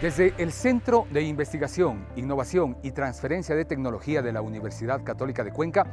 Desde el Centro de Investigación, Innovación y Transferencia de Tecnología de la Universidad Católica de Cuenca,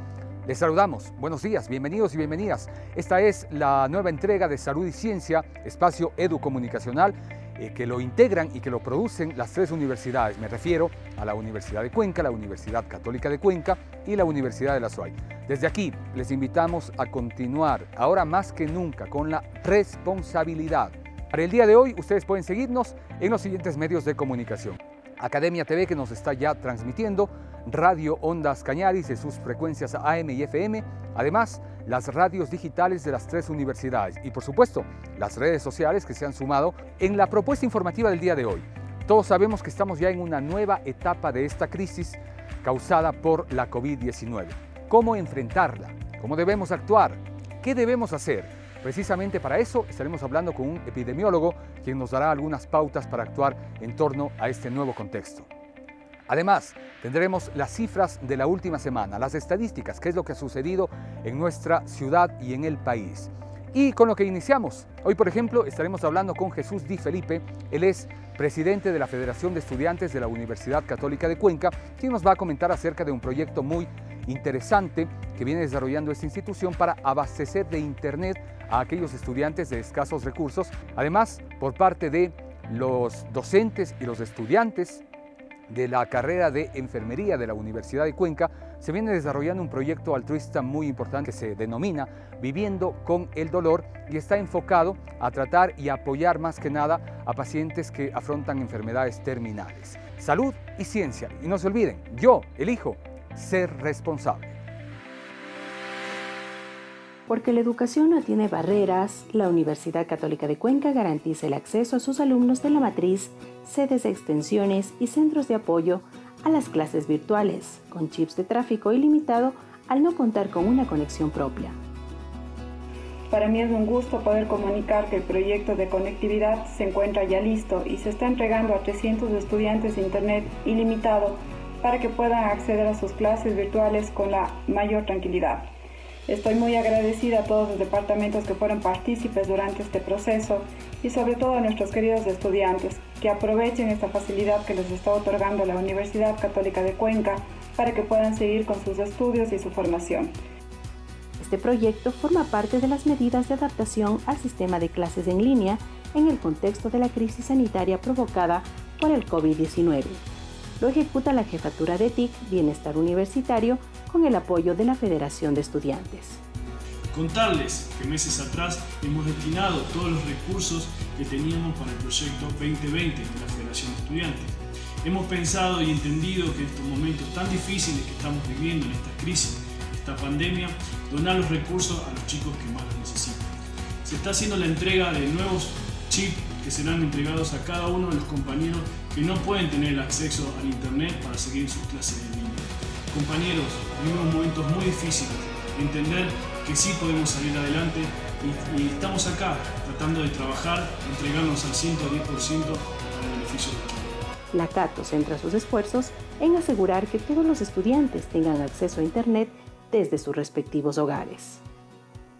les saludamos. Buenos días, bienvenidos y bienvenidas. Esta es la nueva entrega de Salud y Ciencia, espacio educomunicacional, eh, que lo integran y que lo producen las tres universidades. Me refiero a la Universidad de Cuenca, la Universidad Católica de Cuenca y la Universidad de la SUAY. Desde aquí les invitamos a continuar, ahora más que nunca, con la responsabilidad para el día de hoy ustedes pueden seguirnos en los siguientes medios de comunicación. Academia TV que nos está ya transmitiendo, Radio Ondas Cañaris de sus frecuencias AM y FM, además las radios digitales de las tres universidades y por supuesto las redes sociales que se han sumado en la propuesta informativa del día de hoy. Todos sabemos que estamos ya en una nueva etapa de esta crisis causada por la COVID-19. ¿Cómo enfrentarla? ¿Cómo debemos actuar? ¿Qué debemos hacer? Precisamente para eso estaremos hablando con un epidemiólogo quien nos dará algunas pautas para actuar en torno a este nuevo contexto. Además, tendremos las cifras de la última semana, las estadísticas, qué es lo que ha sucedido en nuestra ciudad y en el país. Y con lo que iniciamos, hoy por ejemplo estaremos hablando con Jesús Di Felipe, él es presidente de la Federación de Estudiantes de la Universidad Católica de Cuenca, quien nos va a comentar acerca de un proyecto muy interesante que viene desarrollando esta institución para abastecer de Internet a aquellos estudiantes de escasos recursos. Además, por parte de los docentes y los estudiantes de la carrera de enfermería de la Universidad de Cuenca, se viene desarrollando un proyecto altruista muy importante que se denomina Viviendo con el Dolor y está enfocado a tratar y apoyar más que nada a pacientes que afrontan enfermedades terminales. Salud y ciencia. Y no se olviden, yo elijo ser responsable. Porque la educación no tiene barreras, la Universidad Católica de Cuenca garantiza el acceso a sus alumnos de la matriz, sedes de extensiones y centros de apoyo a las clases virtuales, con chips de tráfico ilimitado al no contar con una conexión propia. Para mí es un gusto poder comunicar que el proyecto de conectividad se encuentra ya listo y se está entregando a 300 estudiantes de Internet ilimitado para que puedan acceder a sus clases virtuales con la mayor tranquilidad. Estoy muy agradecida a todos los departamentos que fueron partícipes durante este proceso y sobre todo a nuestros queridos estudiantes que aprovechen esta facilidad que les está otorgando la Universidad Católica de Cuenca para que puedan seguir con sus estudios y su formación. Este proyecto forma parte de las medidas de adaptación al sistema de clases en línea en el contexto de la crisis sanitaria provocada por el COVID-19 lo ejecuta la Jefatura de TIC Bienestar Universitario con el apoyo de la Federación de Estudiantes. Contarles que meses atrás hemos destinado todos los recursos que teníamos para el proyecto 2020 de la Federación de Estudiantes. Hemos pensado y entendido que en estos momentos tan difíciles que estamos viviendo en esta crisis, esta pandemia, donar los recursos a los chicos que más los necesitan. Se está haciendo la entrega de nuevos chips que serán entregados a cada uno de los compañeros que no pueden tener acceso al Internet para seguir sus clases en línea. Compañeros, vivimos momentos muy difíciles. Entender que sí podemos salir adelante y, estamos acá tratando de trabajar, entregarnos al 110% para el beneficio de todos. La CATO centra sus esfuerzos en asegurar que todos los estudiantes tengan acceso a Internet desde sus respectivos hogares.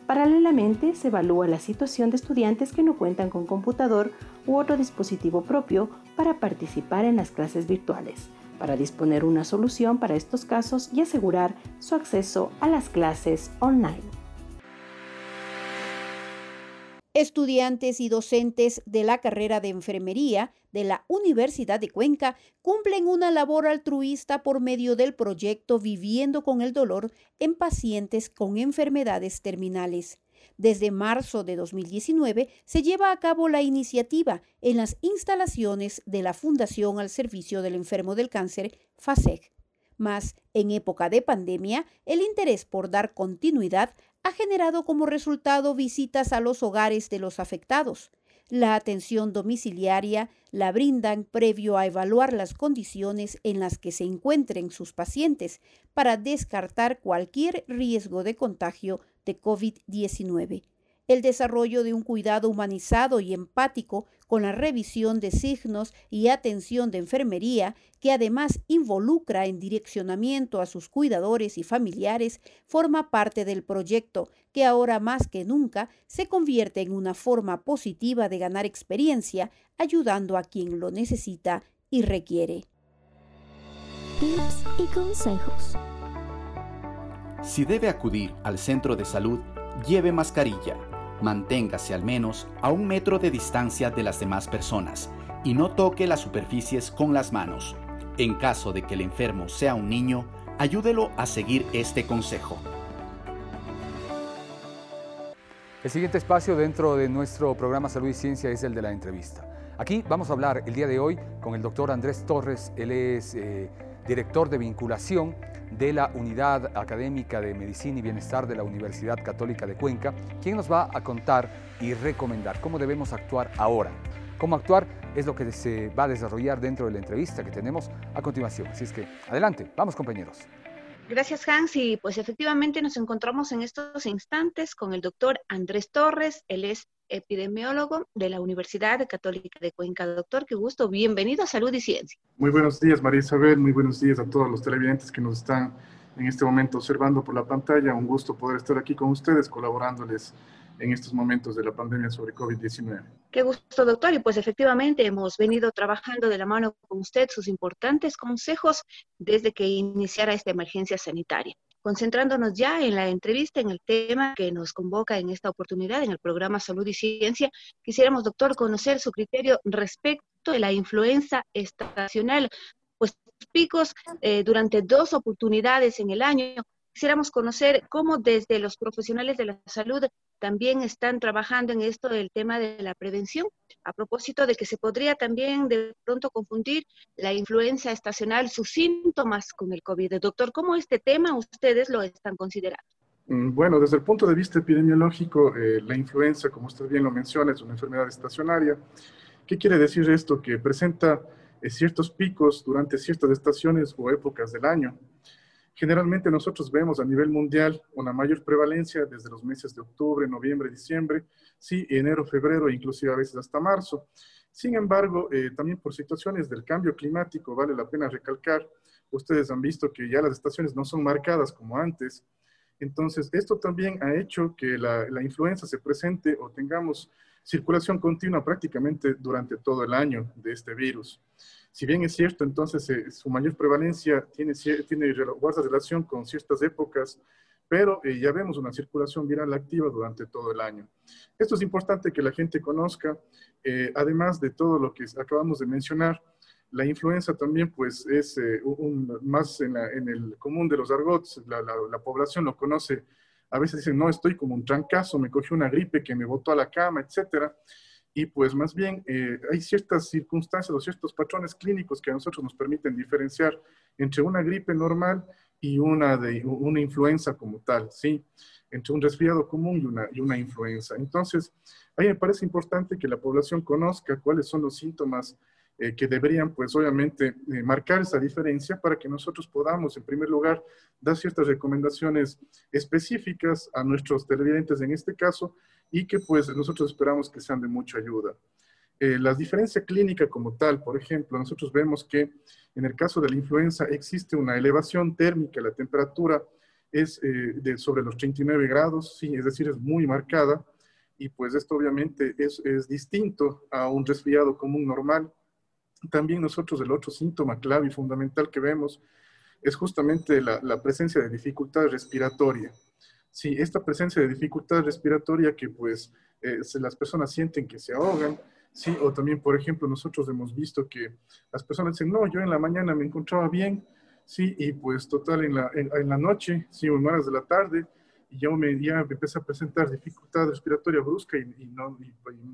Paralelamente, se evalúa la situación de estudiantes que no cuentan con computador u otro dispositivo propio para participar en las clases virtuales, para disponer una solución para estos casos y asegurar su acceso a las clases online. Estudiantes y docentes de la carrera de enfermería de la Universidad de Cuenca cumplen una labor altruista por medio del proyecto Viviendo con el Dolor en pacientes con enfermedades terminales. Desde marzo de 2019 se lleva a cabo la iniciativa en las instalaciones de la Fundación al Servicio del Enfermo del Cáncer, FASEC. Mas, en época de pandemia, el interés por dar continuidad ha generado como resultado visitas a los hogares de los afectados. La atención domiciliaria la brindan previo a evaluar las condiciones en las que se encuentren sus pacientes para descartar cualquier riesgo de contagio de COVID-19 el desarrollo de un cuidado humanizado y empático con la revisión de signos y atención de enfermería, que además involucra en direccionamiento a sus cuidadores y familiares, forma parte del proyecto que ahora más que nunca se convierte en una forma positiva de ganar experiencia, ayudando a quien lo necesita y requiere. Tips y consejos. Si debe acudir al centro de salud, lleve mascarilla Manténgase al menos a un metro de distancia de las demás personas y no toque las superficies con las manos. En caso de que el enfermo sea un niño, ayúdelo a seguir este consejo. El siguiente espacio dentro de nuestro programa Salud y Ciencia es el de la entrevista. Aquí vamos a hablar el día de hoy con el doctor Andrés Torres. Él es eh, director de vinculación de la Unidad Académica de Medicina y Bienestar de la Universidad Católica de Cuenca, quien nos va a contar y recomendar cómo debemos actuar ahora. Cómo actuar es lo que se va a desarrollar dentro de la entrevista que tenemos a continuación. Así es que adelante, vamos compañeros. Gracias Hans y pues efectivamente nos encontramos en estos instantes con el doctor Andrés Torres, él es epidemiólogo de la Universidad Católica de Cuenca. Doctor, qué gusto, bienvenido a Salud y Ciencia. Muy buenos días María Isabel, muy buenos días a todos los televidentes que nos están en este momento observando por la pantalla. Un gusto poder estar aquí con ustedes colaborándoles en estos momentos de la pandemia sobre COVID-19. Qué gusto, doctor. Y pues efectivamente hemos venido trabajando de la mano con usted sus importantes consejos desde que iniciara esta emergencia sanitaria. Concentrándonos ya en la entrevista, en el tema que nos convoca en esta oportunidad, en el programa Salud y Ciencia, quisiéramos, doctor, conocer su criterio respecto de la influenza estacional, pues picos eh, durante dos oportunidades en el año quisiéramos conocer cómo desde los profesionales de la salud también están trabajando en esto del tema de la prevención, a propósito de que se podría también de pronto confundir la influencia estacional, sus síntomas con el COVID. Doctor, ¿cómo este tema ustedes lo están considerando? Mm, bueno, desde el punto de vista epidemiológico, eh, la influenza, como usted bien lo menciona, es una enfermedad estacionaria. ¿Qué quiere decir esto? Que presenta eh, ciertos picos durante ciertas estaciones o épocas del año. Generalmente nosotros vemos a nivel mundial una mayor prevalencia desde los meses de octubre, noviembre, diciembre, sí, enero, febrero, inclusive a veces hasta marzo. Sin embargo, eh, también por situaciones del cambio climático, vale la pena recalcar, ustedes han visto que ya las estaciones no son marcadas como antes. Entonces, esto también ha hecho que la, la influenza se presente o tengamos circulación continua prácticamente durante todo el año de este virus. Si bien es cierto, entonces eh, su mayor prevalencia tiene, guarda relación con ciertas épocas, pero eh, ya vemos una circulación viral activa durante todo el año. Esto es importante que la gente conozca, eh, además de todo lo que acabamos de mencionar, la influenza también pues es un, más en, el común de los argots, la, la, población lo conoce, a veces dicen, no, estoy como un trancazo, me cogió una gripe que me botó a la cama, etcétera y pues más bien eh, hay ciertas circunstancias o ciertos patrones clínicos que a nosotros nos permiten diferenciar entre una gripe normal y una, de, una influenza como tal, ¿sí? Entre un resfriado común y una, y una influenza. Entonces, a mí me parece importante que la población conozca cuáles son los síntomas eh, que deberían, pues obviamente, eh, marcar esa diferencia para que nosotros podamos, en primer lugar, dar ciertas recomendaciones específicas a nuestros televidentes en este caso y que pues nosotros esperamos que sean de mucha ayuda. Eh, la diferencia clínica como tal, por ejemplo, nosotros vemos que en el caso de la influenza existe una elevación térmica, la temperatura es eh, de sobre los 39 grados, sí, es decir, es muy marcada, y pues esto obviamente es, es distinto a un resfriado común normal. También nosotros el otro síntoma clave y fundamental que vemos es justamente la, la presencia de dificultad respiratoria. Sí, esta presencia de dificultad respiratoria que pues eh, las personas sienten que se ahogan, sí, o también, por ejemplo, nosotros hemos visto que las personas dicen, no, yo en la mañana me encontraba bien, sí, y pues total en la, en, la noche, sí, o en horas de la tarde, y ya me, ya empecé a presentar dificultad respiratoria brusca y, no,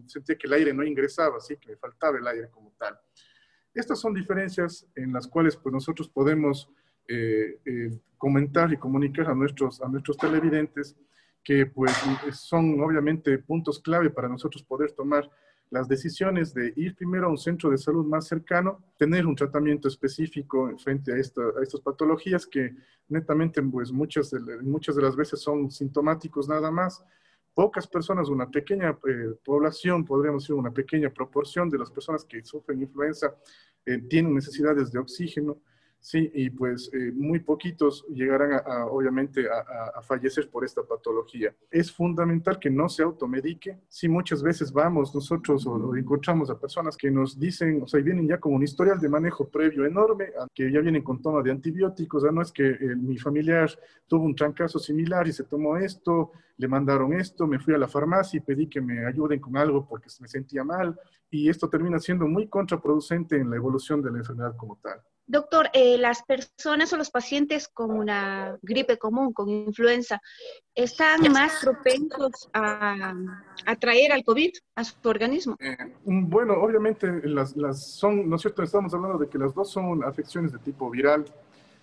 sentía que el aire no ingresaba, así que me faltaba el aire como tal. Estas son diferencias en las cuales pues nosotros podemos eh, eh, comentar y comunicar a nuestros, a nuestros televidentes que pues son obviamente puntos clave para nosotros poder tomar las decisiones de ir primero a un centro de salud más cercano, tener un tratamiento específico frente a, esta, a estas patologías que netamente pues muchas muchas de las veces son sintomáticos nada más. Pocas personas, una pequeña eh, población, podríamos decir una pequeña proporción de las personas que sufren influenza eh, tienen necesidades de oxígeno Sí, y pues eh, muy poquitos llegarán a, obviamente a, fallecer por esta patología. Es fundamental que no se automedique. Sí, muchas veces vamos nosotros o, encontramos a personas que nos dicen, o sea, vienen ya con un historial de manejo previo enorme, que ya vienen con toma de antibióticos, no es que eh, mi familiar tuvo un trancazo similar y se tomó esto, le mandaron esto, me fui a la farmacia y pedí que me ayuden con algo porque me sentía mal, y esto termina siendo muy contraproducente en la evolución de la enfermedad como tal. Doctor, eh, las personas o los pacientes con una gripe común, con influenza, ¿están más propensos a atraer al COVID a su organismo? Eh, bueno, obviamente las, las, son, ¿no es cierto? Estamos hablando de que las dos son afecciones de tipo viral.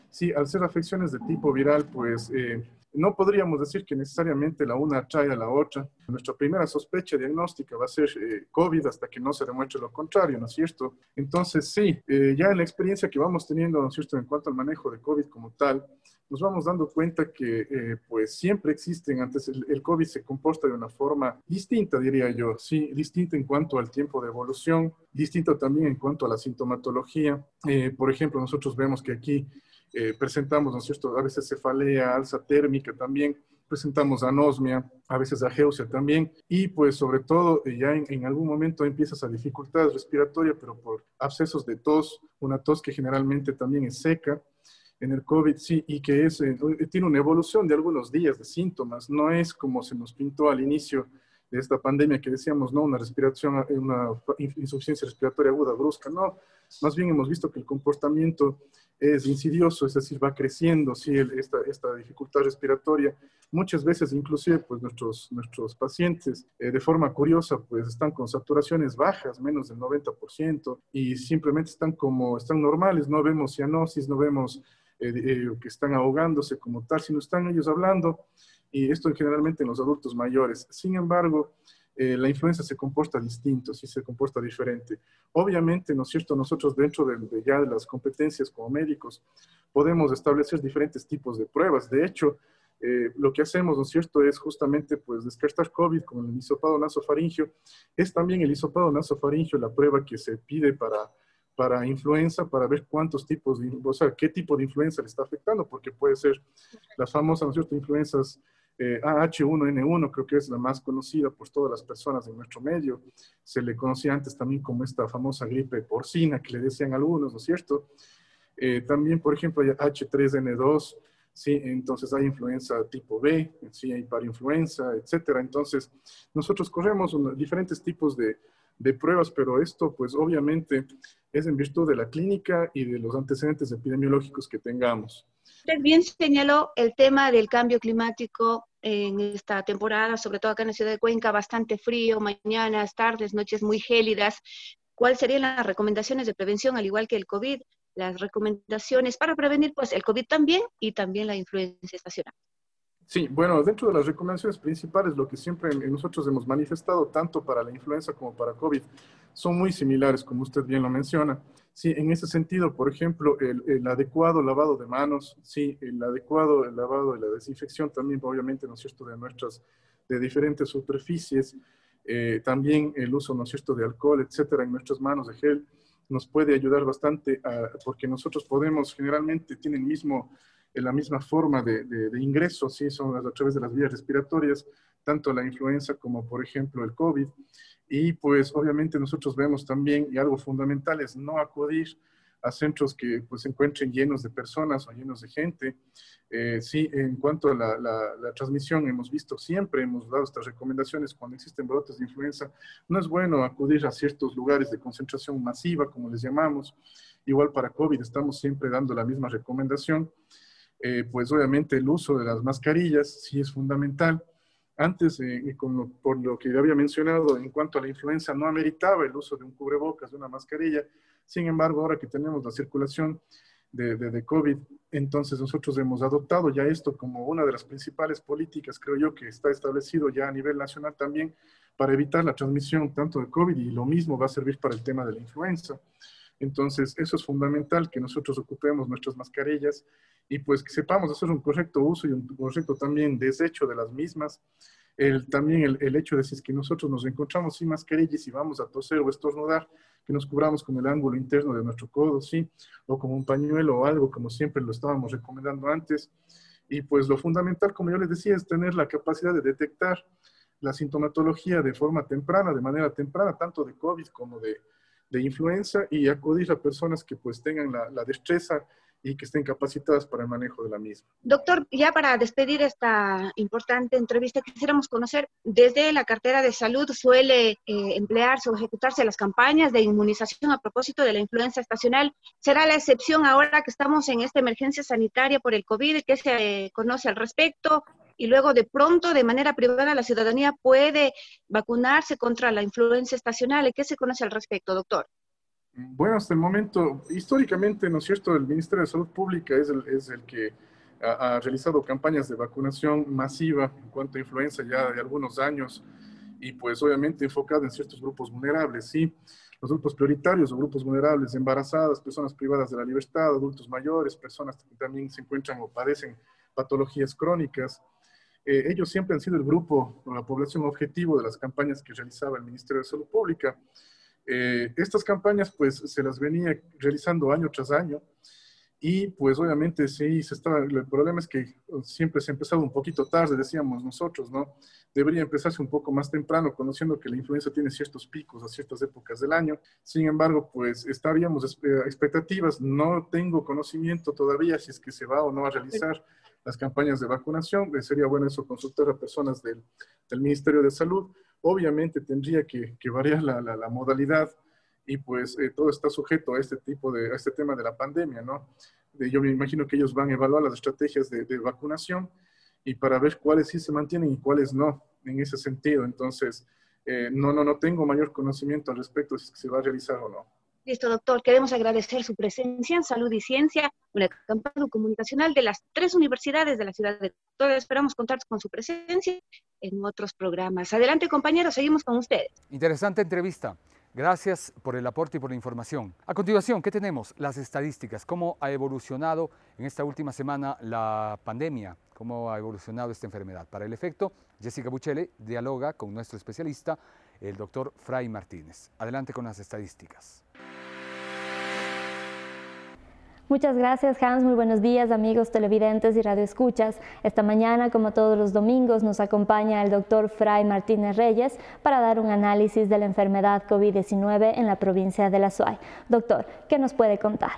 Sí, al ser afecciones de tipo viral, pues eh, no podríamos decir que necesariamente la una atrae a la otra. Nuestra primera sospecha diagnóstica va a ser eh, COVID hasta que no se demuestre lo contrario, ¿no es cierto? Entonces, sí, eh, ya en la experiencia que vamos teniendo, ¿no es cierto?, en cuanto al manejo de COVID como tal, nos vamos dando cuenta que eh, pues siempre existen, antes el, el, COVID se comporta de una forma distinta, diría yo, sí, distinta en cuanto al tiempo de evolución, distinta también en cuanto a la sintomatología. por ejemplo, nosotros vemos que aquí eh, presentamos, ¿no es cierto? A veces cefalea, alza térmica también, presentamos anosmia, a veces ageusia también, y pues sobre todo eh, ya en, algún momento empiezas a dificultades respiratorias, pero por abscesos de tos, una tos que generalmente también es seca, en el COVID sí, y que es, eh, tiene una evolución de algunos días de síntomas, no es como se nos pintó al inicio de esta pandemia que decíamos, no, una respiración, una insuficiencia respiratoria aguda brusca, no, más bien hemos visto que el comportamiento es insidioso, es decir, va creciendo ¿sí? esta, esta, dificultad respiratoria. Muchas veces, inclusive, pues nuestros, nuestros pacientes, eh, de forma curiosa, pues están con saturaciones bajas, menos del 90%, y simplemente están como, están normales, no vemos cianosis, no vemos eh, eh, que están ahogándose como tal, sino están ellos hablando, y esto generalmente en los adultos mayores. Sin embargo, eh, la influenza se comporta distinto, sí se comporta diferente. Obviamente, ¿no es cierto? Nosotros dentro de, ya de las competencias como médicos podemos establecer diferentes tipos de pruebas. De hecho, eh, lo que hacemos, ¿no es cierto?, es justamente pues descartar COVID con el hisopado nasofaringio. Es también el hisopado nasofaringio la prueba que se pide para, para influenza, para ver cuántos tipos, de, o sea, qué tipo de influenza le está afectando, porque puede ser las famosas, ¿no es cierto?, influencias eh, AH1N1 creo que es la más conocida por todas las personas de nuestro medio. Se le conocía antes también como esta famosa gripe porcina que le decían algunos, ¿no es cierto? Eh, también, por ejemplo, hay H3N2, ¿sí? Entonces hay influenza tipo B, ¿sí? Hay parainfluenza, etcétera. Entonces, nosotros corremos diferentes tipos de, de pruebas, pero esto, pues, obviamente es en virtud de la clínica y de los antecedentes epidemiológicos que tengamos. Usted bien señaló el tema del cambio climático en esta temporada, sobre todo acá en la ciudad de Cuenca, bastante frío, mañanas, tardes, noches muy gélidas. ¿Cuáles serían las recomendaciones de prevención, al igual que el COVID? Las recomendaciones para prevenir pues el COVID también y también la influencia estacional. Sí, bueno, dentro de las recomendaciones principales, lo que siempre nosotros hemos manifestado, tanto para la influenza como para COVID, son muy similares, como usted bien lo menciona. Sí, en ese sentido, por ejemplo, el, adecuado lavado de manos, sí, el adecuado el lavado de la desinfección también, obviamente, ¿no es cierto?, de nuestras, de diferentes superficies, eh, también el uso, ¿no es cierto?, de alcohol, etcétera, en nuestras manos de gel, nos puede ayudar bastante porque nosotros podemos, generalmente tienen mismo en la misma forma de, de, ingreso, ¿sí? son a través de las vías respiratorias, tanto la influenza como, por ejemplo, el COVID. Y pues obviamente nosotros vemos también, y algo fundamental es no acudir a centros que pues, se encuentren llenos de personas o llenos de gente. Eh, sí, en cuanto a la, la, transmisión, hemos visto siempre, hemos dado estas recomendaciones cuando existen brotes de influenza. No es bueno acudir a ciertos lugares de concentración masiva, como les llamamos. Igual para COVID estamos siempre dando la misma recomendación. Eh, pues obviamente el uso de las mascarillas sí es fundamental. Antes, eh, por lo que había mencionado, en cuanto a la influenza, no ameritaba el uso de un cubrebocas, de una mascarilla. Sin embargo, ahora que tenemos la circulación de, de, COVID, entonces nosotros hemos adoptado ya esto como una de las principales políticas, creo yo, que está establecido ya a nivel nacional también, para evitar la transmisión tanto de COVID y lo mismo va a servir para el tema de la influenza. Entonces, eso es fundamental, que nosotros ocupemos nuestras mascarillas y pues que sepamos hacer un correcto uso y un correcto también desecho de las mismas. También el, hecho de si que nosotros nos encontramos sin mascarillas y vamos a toser o estornudar, que nos cubramos con el ángulo interno de nuestro codo, ¿sí? O con un pañuelo o algo, como siempre lo estábamos recomendando antes. Y pues lo fundamental, como yo les decía, es tener la capacidad de detectar la sintomatología de forma temprana, de manera temprana, tanto de COVID como de, de influenza, y acudir a personas que pues tengan la, destreza y que estén capacitadas para el manejo de la misma. Doctor, ya para despedir esta importante entrevista, quisiéramos conocer, desde la cartera de salud suele eh, emplearse o ejecutarse las campañas de inmunización a propósito de la influenza estacional. ¿Será la excepción ahora que estamos en esta emergencia sanitaria por el COVID? ¿Qué se eh, conoce al respecto? Y luego de pronto, de manera privada, la ciudadanía puede vacunarse contra la influenza estacional. ¿Qué se conoce al respecto, doctor? Bueno, hasta el momento, históricamente, ¿no es cierto?, el Ministerio de Salud Pública es el, es el que ha, ha, realizado campañas de vacunación masiva en cuanto a influenza ya de algunos años y pues obviamente enfocado en ciertos grupos vulnerables, ¿sí? Los grupos prioritarios o grupos vulnerables, embarazadas, personas privadas de la libertad, adultos mayores, personas que también se encuentran o padecen patologías crónicas. Eh, ellos siempre han sido el grupo o la población objetivo de las campañas que realizaba el Ministerio de Salud Pública. Eh, estas campañas pues se las venía realizando año tras año y pues obviamente sí, se estaba, el problema es que siempre se ha empezado un poquito tarde, decíamos nosotros, ¿no? Debería empezarse un poco más temprano, conociendo que la influenza tiene ciertos picos a ciertas épocas del año. Sin embargo, pues estaríamos eh, expectativas, no tengo conocimiento todavía si es que se va o no a realizar las campañas de vacunación, eh, sería bueno eso consultar a personas del, del Ministerio de Salud, obviamente tendría que, que variar la, la, la, modalidad y pues eh, todo está sujeto a este tipo de, a este tema de la pandemia, ¿no? De, yo me imagino que ellos van a evaluar las estrategias de, de, vacunación y para ver cuáles sí se mantienen y cuáles no, en ese sentido. Entonces, eh, no, no, no tengo mayor conocimiento al respecto si se va a realizar o no. Listo, doctor. Queremos agradecer su presencia en Salud y Ciencia, una campaña comunicacional de las tres universidades de la ciudad de Todavía esperamos contar con su presencia en otros programas. Adelante, compañeros, seguimos con ustedes. Interesante entrevista. Gracias por el aporte y por la información. A continuación, ¿qué tenemos? Las estadísticas. ¿Cómo ha evolucionado en esta última semana la pandemia? ¿Cómo ha evolucionado esta enfermedad? Para el efecto, Jessica Buchele dialoga con nuestro especialista, el doctor Fray Martínez. Adelante con las estadísticas. Muchas gracias Hans, muy buenos días amigos televidentes y radioescuchas. Esta mañana, como todos los domingos, nos acompaña el doctor Fray Martínez Reyes para dar un análisis de la enfermedad COVID-19 en la provincia de La Suay. Doctor, ¿qué nos puede contar?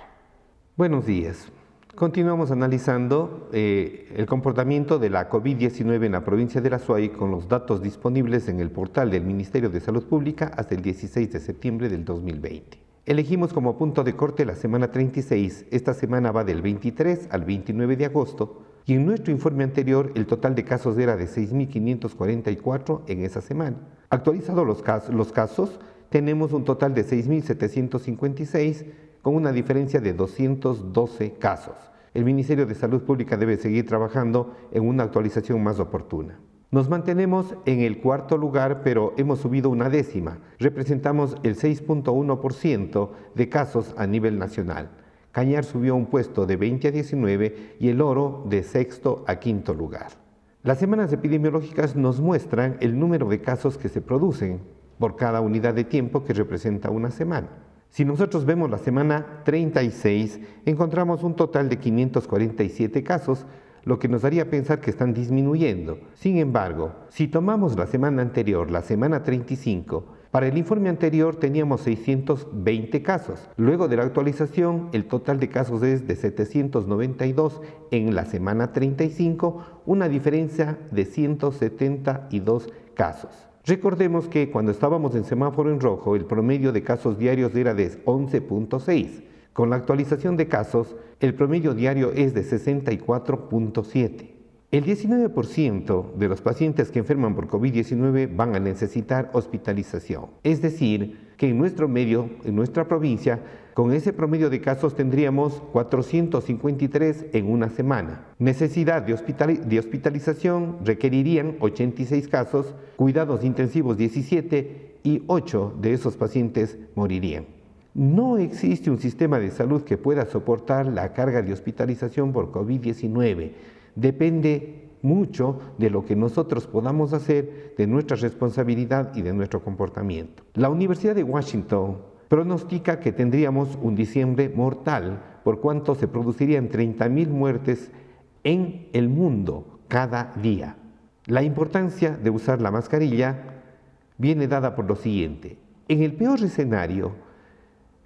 Buenos días. Continuamos analizando eh, el comportamiento de la COVID-19 en la provincia de La Suay con los datos disponibles en el portal del Ministerio de Salud Pública hasta el 16 de septiembre del 2020. Elegimos como punto de corte la semana 36, esta semana va del 23 al 29 de agosto, y en nuestro informe anterior el total de casos era de 6.544 en esa semana. Actualizados los casos, los casos, tenemos un total de 6.756 con una diferencia de 212 casos. El Ministerio de Salud Pública debe seguir trabajando en una actualización más oportuna. Nos mantenemos en el cuarto lugar, pero hemos subido una décima. Representamos el 6.1% de casos a nivel nacional. Cañar subió un puesto de 20 a 19 y el oro de sexto a quinto lugar. Las semanas epidemiológicas nos muestran el número de casos que se producen por cada unidad de tiempo que representa una semana. Si nosotros vemos la semana 36, encontramos un total de 547 casos, lo que nos haría pensar que están disminuyendo. Sin embargo, si tomamos la semana anterior, la semana 35, para el informe anterior teníamos 620 casos. Luego de la actualización, el total de casos es de 792 en la semana 35, una diferencia de 172 casos. Recordemos que cuando estábamos en semáforo en rojo, el promedio de casos diarios era de 11.6. Con la actualización de casos, el promedio diario es de 64.7. El 19% de los pacientes que enferman por COVID-19 van a necesitar hospitalización. Es decir, que en nuestro medio, en nuestra provincia, con ese promedio de casos tendríamos 453 en una semana. Necesidad de, de hospitalización requerirían 86 casos, cuidados intensivos 17 y 8 de esos pacientes morirían. No existe un sistema de salud que pueda soportar la carga de hospitalización por COVID-19 depende mucho de lo que nosotros podamos hacer, de nuestra responsabilidad y de nuestro comportamiento. La Universidad de Washington pronostica que tendríamos un diciembre mortal, por cuanto se producirían 30.000 muertes en el mundo cada día. La importancia de usar la mascarilla viene dada por lo siguiente. En el peor escenario,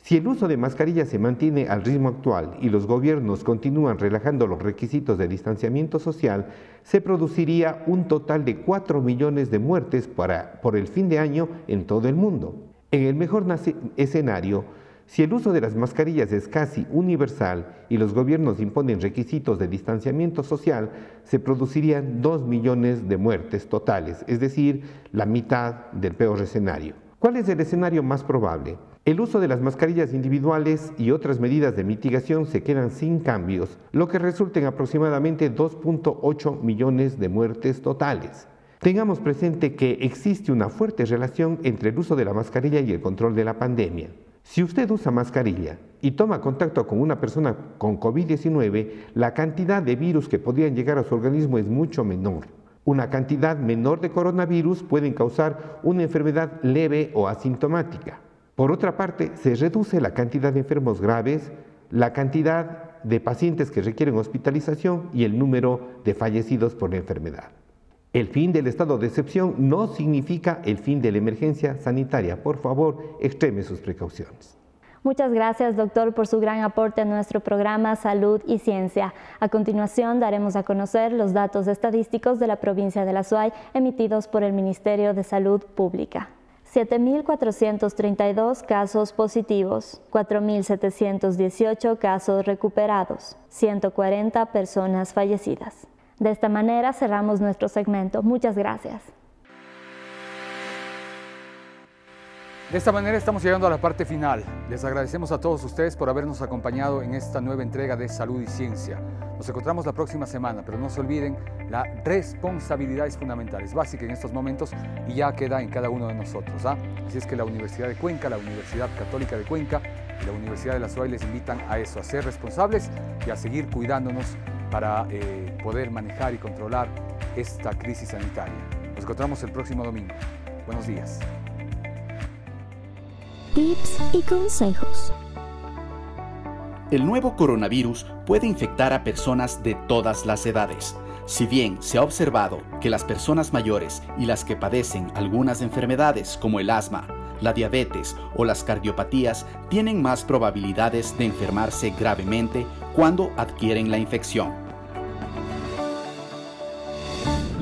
si el uso de mascarillas se mantiene al ritmo actual y los gobiernos continúan relajando los requisitos de distanciamiento social, se produciría un total de 4 millones de muertes por el fin de año en todo el mundo. En el mejor escenario, si el uso de las mascarillas es casi universal y los gobiernos imponen requisitos de distanciamiento social, se producirían 2 millones de muertes totales, es decir, la mitad del peor escenario. ¿Cuál es el escenario más probable? El uso de las mascarillas individuales y otras medidas de mitigación se quedan sin cambios, lo que resulta en aproximadamente 2.8 millones de muertes totales. Tengamos presente que existe una fuerte relación entre el uso de la mascarilla y el control de la pandemia. Si usted usa mascarilla y toma contacto con una persona con COVID-19, la cantidad de virus que podrían llegar a su organismo es mucho menor. Una cantidad menor de coronavirus pueden causar una enfermedad leve o asintomática. Por otra parte, se reduce la cantidad de enfermos graves, la cantidad de pacientes que requieren hospitalización y el número de fallecidos por la enfermedad. El fin del estado de excepción no significa el fin de la emergencia sanitaria. Por favor, extreme sus precauciones. Muchas gracias, doctor, por su gran aporte a nuestro programa Salud y Ciencia. A continuación, daremos a conocer los datos estadísticos de la provincia de La Suay emitidos por el Ministerio de Salud Pública. 7.432 casos positivos, 4.718 casos recuperados, 140 personas fallecidas. De esta manera cerramos nuestro segmento. Muchas gracias. De esta manera estamos llegando a la parte final. Les agradecemos a todos ustedes por habernos acompañado en esta nueva entrega de Salud y Ciencia. Nos encontramos la próxima semana, pero no se olviden, la responsabilidad es fundamental, en estos momentos y ya queda en cada uno de nosotros. ¿ah? Así es que la Universidad de Cuenca, la Universidad Católica de Cuenca y la Universidad de la SUAY les invitan a eso, a ser responsables y a seguir cuidándonos para eh, poder manejar y controlar esta crisis sanitaria. Nos encontramos el próximo domingo. Buenos días tips y consejos. El nuevo coronavirus puede infectar a personas de todas las edades. Si bien se ha observado que las personas mayores y las que padecen algunas enfermedades como el asma, la diabetes o las cardiopatías tienen más probabilidades de enfermarse gravemente cuando adquieren la infección.